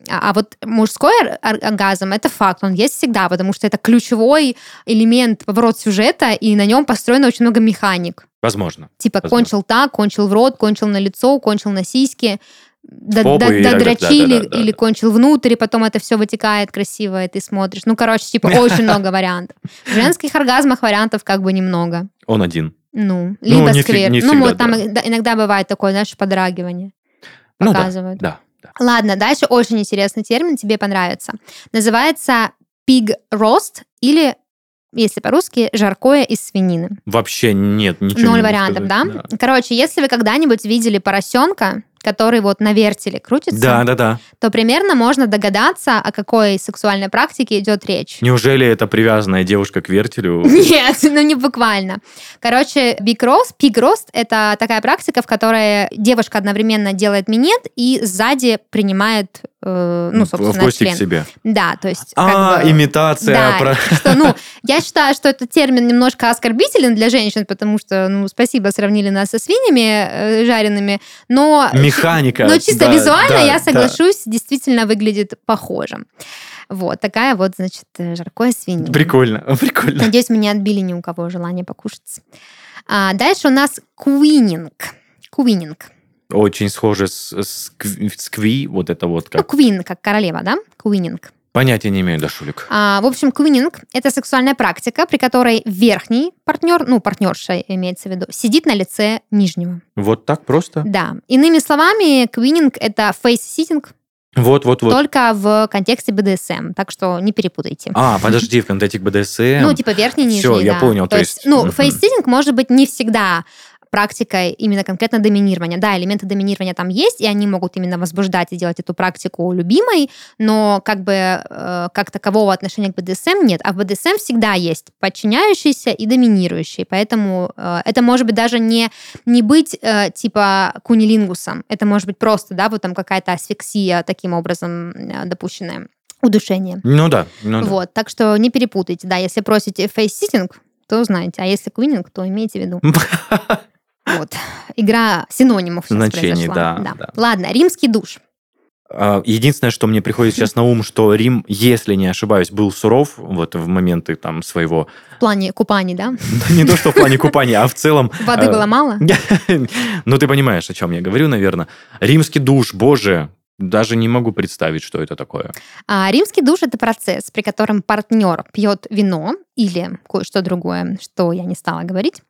А а вот мужской ор- ор- оргазм это факт, он есть всегда, потому что это ключевой элемент, поворот сюжета, и на нем построено очень много механик. Возможно. Типа Возможно. кончил так, кончил в рот, кончил на лицо, кончил на сиськи, д- попу д- и рога- додрочили да-да-да-да. или кончил внутрь, и потом это все вытекает красиво, и ты смотришь. Ну, короче, типа очень много вариантов. В женских оргазмах вариантов как бы немного. Он один. Ну, либо не фи- сквер. не ну, всегда, вот там да. иногда- бывает такое, знаешь, подрагивание. Ну да, Показывают. да. да. Ладно, дальше очень интересный термин, тебе понравится. Называется pig roast или если по-русски, жаркое из свинины. Вообще нет, ничего Ноль не вариантов, да? сказать. Короче, если вы когда-нибудь видели поросенка, который вот на вертеле крутится, Да, да, да. то примерно можно догадаться, о какой сексуальной практике идет речь. Неужели это привязанная девушка к вертелю? Нет, ну не буквально. Короче, big roast, pig roast – это такая практика, в которой девушка одновременно делает минет и сзади принимает, э, ну, в собственно, гости член. к себе. Да, то есть... А, как бы- имитация. Да, про- что, ну, я считаю, что этот термин немножко оскорбителен для женщин, потому что, ну, спасибо, сравнили нас со свиньями э, жареными, но... Механика. Но чисто Да, визуально, да, я да. соглашусь, действительно выглядит похожим. Вот, такая вот, значит, э, жаркое свинина. Прикольно, прикольно. Надеюсь, мы не отбили ни у кого желание покушать. А, дальше у нас куининг. Куининг. Очень схоже с, с, с кви, вот это вот Ну, как. queen, как королева, да? Queening. Понятия не имею, Дашулик. А, в общем, queening – это сексуальная практика, при которой верхний партнер, ну, партнерша имеется в виду, сидит на лице нижнего. Вот так просто? Да. Иными словами, queening – это face-sitting, Вот, вот, вот. только в контексте БДСМ, так что не перепутайте. А, подожди, в контексте БДСМ. Ну, типа верхний, нижний, Всё, я да. понял, То то есть, есть, ну, мгм. face-sitting может быть не всегда практикой именно конкретно доминирования. Да, элементы доминирования там есть, и они могут именно возбуждать и делать эту практику любимой, но как бы э, как такового отношения к БДСМ нет. А в БДСМ всегда есть подчиняющийся и доминирующий. Поэтому э, это может быть даже не, не быть э, типа кунилингусом. Это может быть просто, да, вот там какая-то асфиксия таким образом э, допущенная. Удушение. Ну да, ну да. Вот, так что не перепутайте. Да, если просите face-sitting, то знаете, а если квининг, то имейте в виду. Вот. Игра синонимов сейчас Значений, произошла. да, да. Ладно, римский душ. А, Единственное, что мне приходит сейчас на ум, что Рим, если не ошибаюсь, был суров вот в моменты там своего... В плане купаний, да? Не то, что в плане купания, а в целом... Воды э, было мало? Ну, ты понимаешь, о чем я говорю, наверное. Римский душ, боже, даже не могу представить, что это такое. А римский душ это процесс, при котором партнер пьет вино или кое-что другое, что я не стала говорить,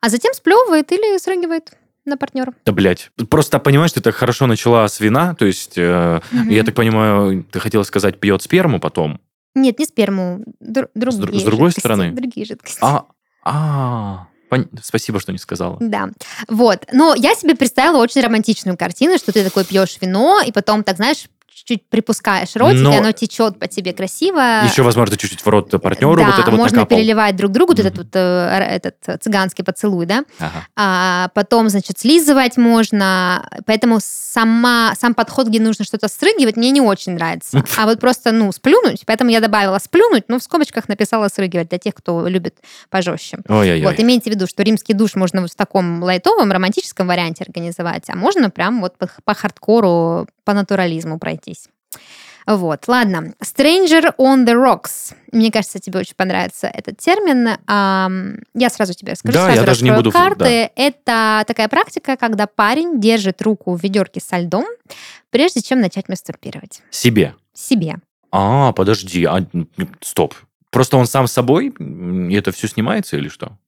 а затем сплевывает или срыгивает на партнера. Да, блядь. Просто понимаешь, ты так хорошо начала с вина, то есть, э, я так понимаю, ты хотела сказать, пьет сперму потом. Нет, не сперму, др- другие с другой жидкости, стороны? Другие жидкости. А, а, пон- спасибо, что не сказала. Да, вот. Но я себе представила очень романтичную картину, что ты такой пьешь вино, и потом, так знаешь, чуть-чуть припускаешь ротик, Но- и оно течет по тебе красиво. Еще, возможно, чуть-чуть в рот партнеру да, вот это вот можно накапал. переливать друг другу вот этот, вот, э, этот э, цыганский поцелуй, да? Ага. А потом, значит, слизывать можно. Поэтому сама, сам подход, где нужно что-то срыгивать, мне не очень нравится. А вот просто, ну, сплюнуть, поэтому я добавила сплюнуть, но в скобочках написала срыгивать для тех, кто любит пожестче. Ой-ой-ой. Вот, имейте в виду, что римский душ можно вот в таком лайтовом, романтическом варианте организовать, а можно прям вот по, по хардкору, по натурализму пройтись. Вот, ладно. Stranger on the rocks. Мне кажется, тебе очень понравится этот термин. Я сразу тебе расскажу, Да, сразу я даже не буду, карты. Это такая практика, когда парень держит руку в ведерке со льдом, прежде чем начать мастурбировать. Себе. Себе. А, подожди, а, стоп. Просто он сам с собой, и это все снимается или что?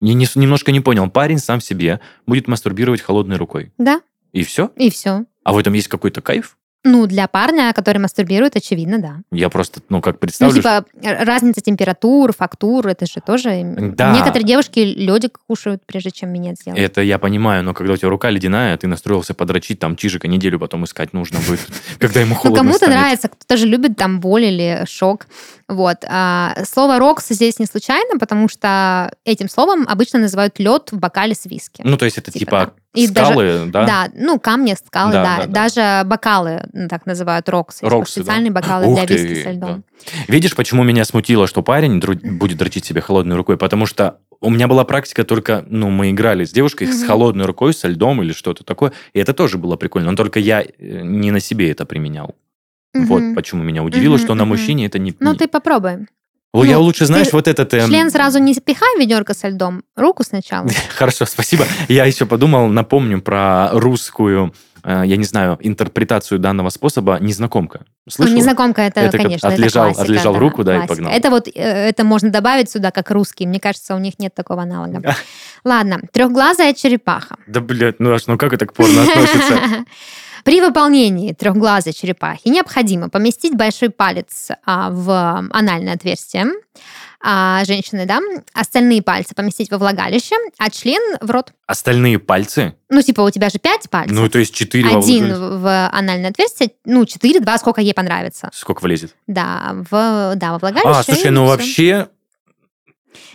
Не- не- немножко не понял. Парень сам себе будет мастурбировать холодной рукой. Да, И все? и все. А в этом есть какой-то кайф? Ну, для парня, который мастурбирует, очевидно, да. Я просто, ну, как Ну, представлю... типа, р- разница температур, фактур, это же тоже... Да. Некоторые девушки ледик кушают, прежде чем минет сделать. Это я понимаю, но когда у тебя рука ледяная, ты настроился подрочить, там чижика неделю потом искать нужно будет, когда ему Ну, холодно кому-то станет. нравится, кто-то же любит там боль или шок. Вот. А слово «рокс» здесь не случайно, потому что этим словом обычно называют лед в бокале с виски. Ну, то есть это Типа, типа, да. И скалы, да? Да, ну, камни, скалы, Да, да. да, да. Даже бокалы ну, так называют роксы. Роксы, да. специальные бокалы Ух для ты, виски со льдом. Видишь, почему меня смутило, что парень дру- будет дрочить себе холодной рукой? Потому что у меня была практика только, ну, мы играли с девушкой с холодной рукой, со льдом или что-то такое, и это тоже было прикольно, но только я э, не на себе это применял. Вот Мгм. почему меня удивило, Мгм, что на мгм. мужчине это не... Ну, не- ты попробуй. О, я ну, лучше, знаешь, ты вот этот... эм, Член сразу не пихай ведерко со льдом, руку сначала. Хорошо, спасибо. Я еще подумал, напомню про русскую, э, я не знаю, интерпретацию данного способа «незнакомка». Ну, Слышал? незнакомка, это, Это конечно, отлежал- это классика. отлежал да, руку, да, и классика. погнал. Это вот, э, это можно добавить сюда, как русский. Мне кажется, у них нет такого аналога. Ладно, трехглазая черепаха. Да, блядь, ну аж, ну как это к порно относится? При выполнении трехглазой черепахи необходимо поместить большой палец а, в анальное отверстие, а, женщины, да, остальные пальцы поместить во влагалище, а член в рот. Остальные пальцы? Ну, типа, у тебя же пять пальцев. Ну, то есть четыре во Один влагалище. в, анальное отверстие, ну, четыре, два, сколько ей понравится. Сколько влезет? Да, в, да, во влагалище. А, слушай, ну всё. вообще,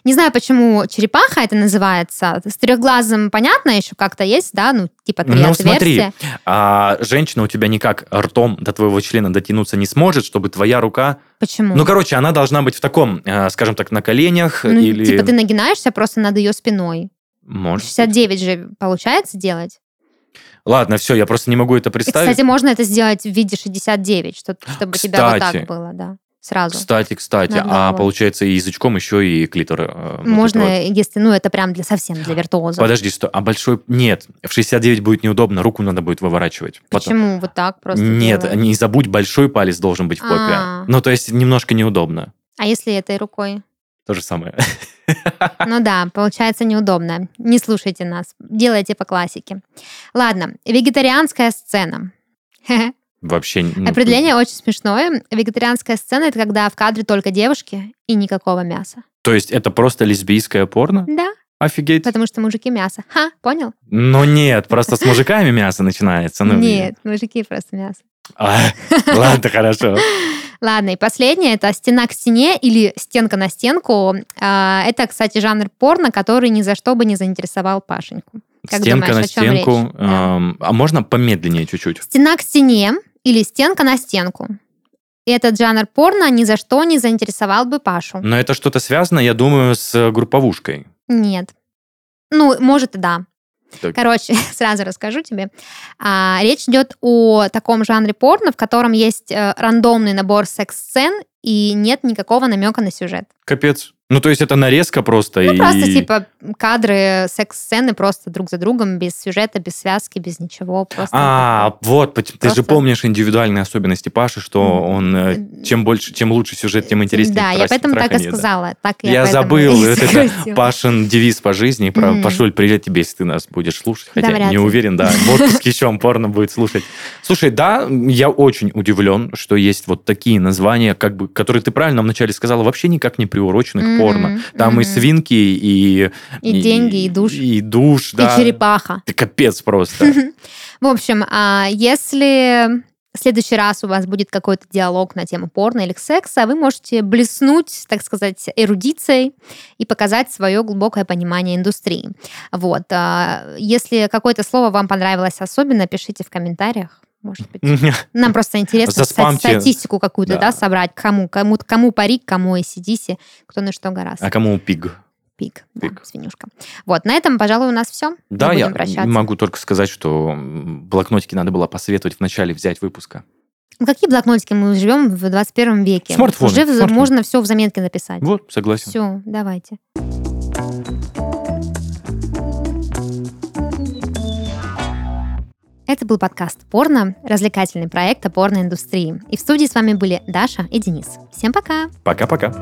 Не знаю, почему черепаха это называется. С трехглазым понятно еще как-то есть, да, ну, типа три Ну, смотри, а женщина у тебя никак ртом до твоего члена дотянуться не сможет, чтобы твоя рука... Почему? Ну, короче, она должна быть в таком, э, скажем так, на коленях Ну, или... Типа ты нагинаешься просто над ее спиной. Может. 69 же получается делать. Ладно, все, я просто не могу это И, представить. кстати, можно это сделать в виде 69, что, чтобы у тебя вот Кстати. так было, да, сразу. Кстати, кстати, а головой. получается и язычком еще и клитор. э, вот Можно, вот. если, ну, это прям для совсем для виртуоза. Подожди, что? А большой... Нет, в 69 будет неудобно, руку надо будет выворачивать. Потом- Почему вот так просто Нет, делают? не забудь, большой палец должен быть в попе. А. Ну, то есть немножко неудобно. А если этой рукой? То же самое. Ну да, получается неудобно. Не слушайте нас, делайте по классике. Ладно, вегетарианская сцена. Вообще... ну, Определение очень смешное. Вегетарианская сцена это когда в кадре только девушки и никакого мяса. То есть это просто лесбийское порно? Да, Офигеть. потому что мужики мясо. Ха, понял? Ну нет, просто с мужиками мясо начинается. Ну, Нет, мужики просто мясо. А, Ладно, хорошо. Ладно, и последнее это стена к стене или стенка на стенку. А, Это, кстати, жанр порно, который ни за что бы не заинтересовал Пашеньку. Как Стенка думаешь, на стенку. речь? Да. эм, А можно помедленнее чуть-чуть? Стена к стене или стенка на стенку. Этот жанр порно ни за что не заинтересовал бы Пашу. Но это что-то связано, я думаю, с групповушкой. Нет. Ну, может, и да. Так. Короче, сразу расскажу тебе. А, речь идет о таком жанре порно, в котором есть э, рандомный набор секс-сцен и нет никакого намека на сюжет. Капец. Ну, то есть это нарезка просто. Ну, и... просто типа кадры секс-сцены просто друг за другом, без сюжета, без связки, без ничего. Просто А, вот, пот- ты Просто- же помнишь индивидуальные особенности Паши, что он э, чем больше, чем лучше сюжет, тем интереснее. Да, я поэтому так и сказала. Так я Я забыл, это. Пашин девиз по жизни. Про... Пашуль, привет тебе, если ты нас будешь слушать. Хотя не уверен, да. В отпуске еще он порно будет слушать. Слушай, да, я очень удивлен, что есть вот такие названия, как бы, которые ты правильно вначале сказала, вообще никак не приурочены к Порно. Там и мгм. свинки, и... И деньги, и душ. И душ, да. И черепаха. Ты капец просто. В общем, а, если в следующий раз у вас будет какой-то диалог на тему порно или секса, вы можете блеснуть, так сказать, эрудицией и показать свое глубокое понимание индустрии. Вот. а, Если какое-то слово вам понравилось особенно, пишите в комментариях. Может быть. Нам просто интересно статистику какую-то, Да. да, собрать. Кому, кому, кому парик, кому ACDC, кто на что гораздо. А кому пиг? Пик, да, пик. свинюшка. Вот, на этом, пожалуй, у нас все. Да, я прощаться. могу только сказать, что блокнотики надо было посоветовать в начале взять выпуска. Ну, какие блокнотики? Мы живем в 21 веке. Смартфоны, Уже смартфоны. можно все в заметке написать. Вот, согласен. Все, давайте. Это был подкаст «Порно», развлекательный проект о порноиндустрии. И в студии с вами были Даша и Денис. Всем пока! Пока-пока.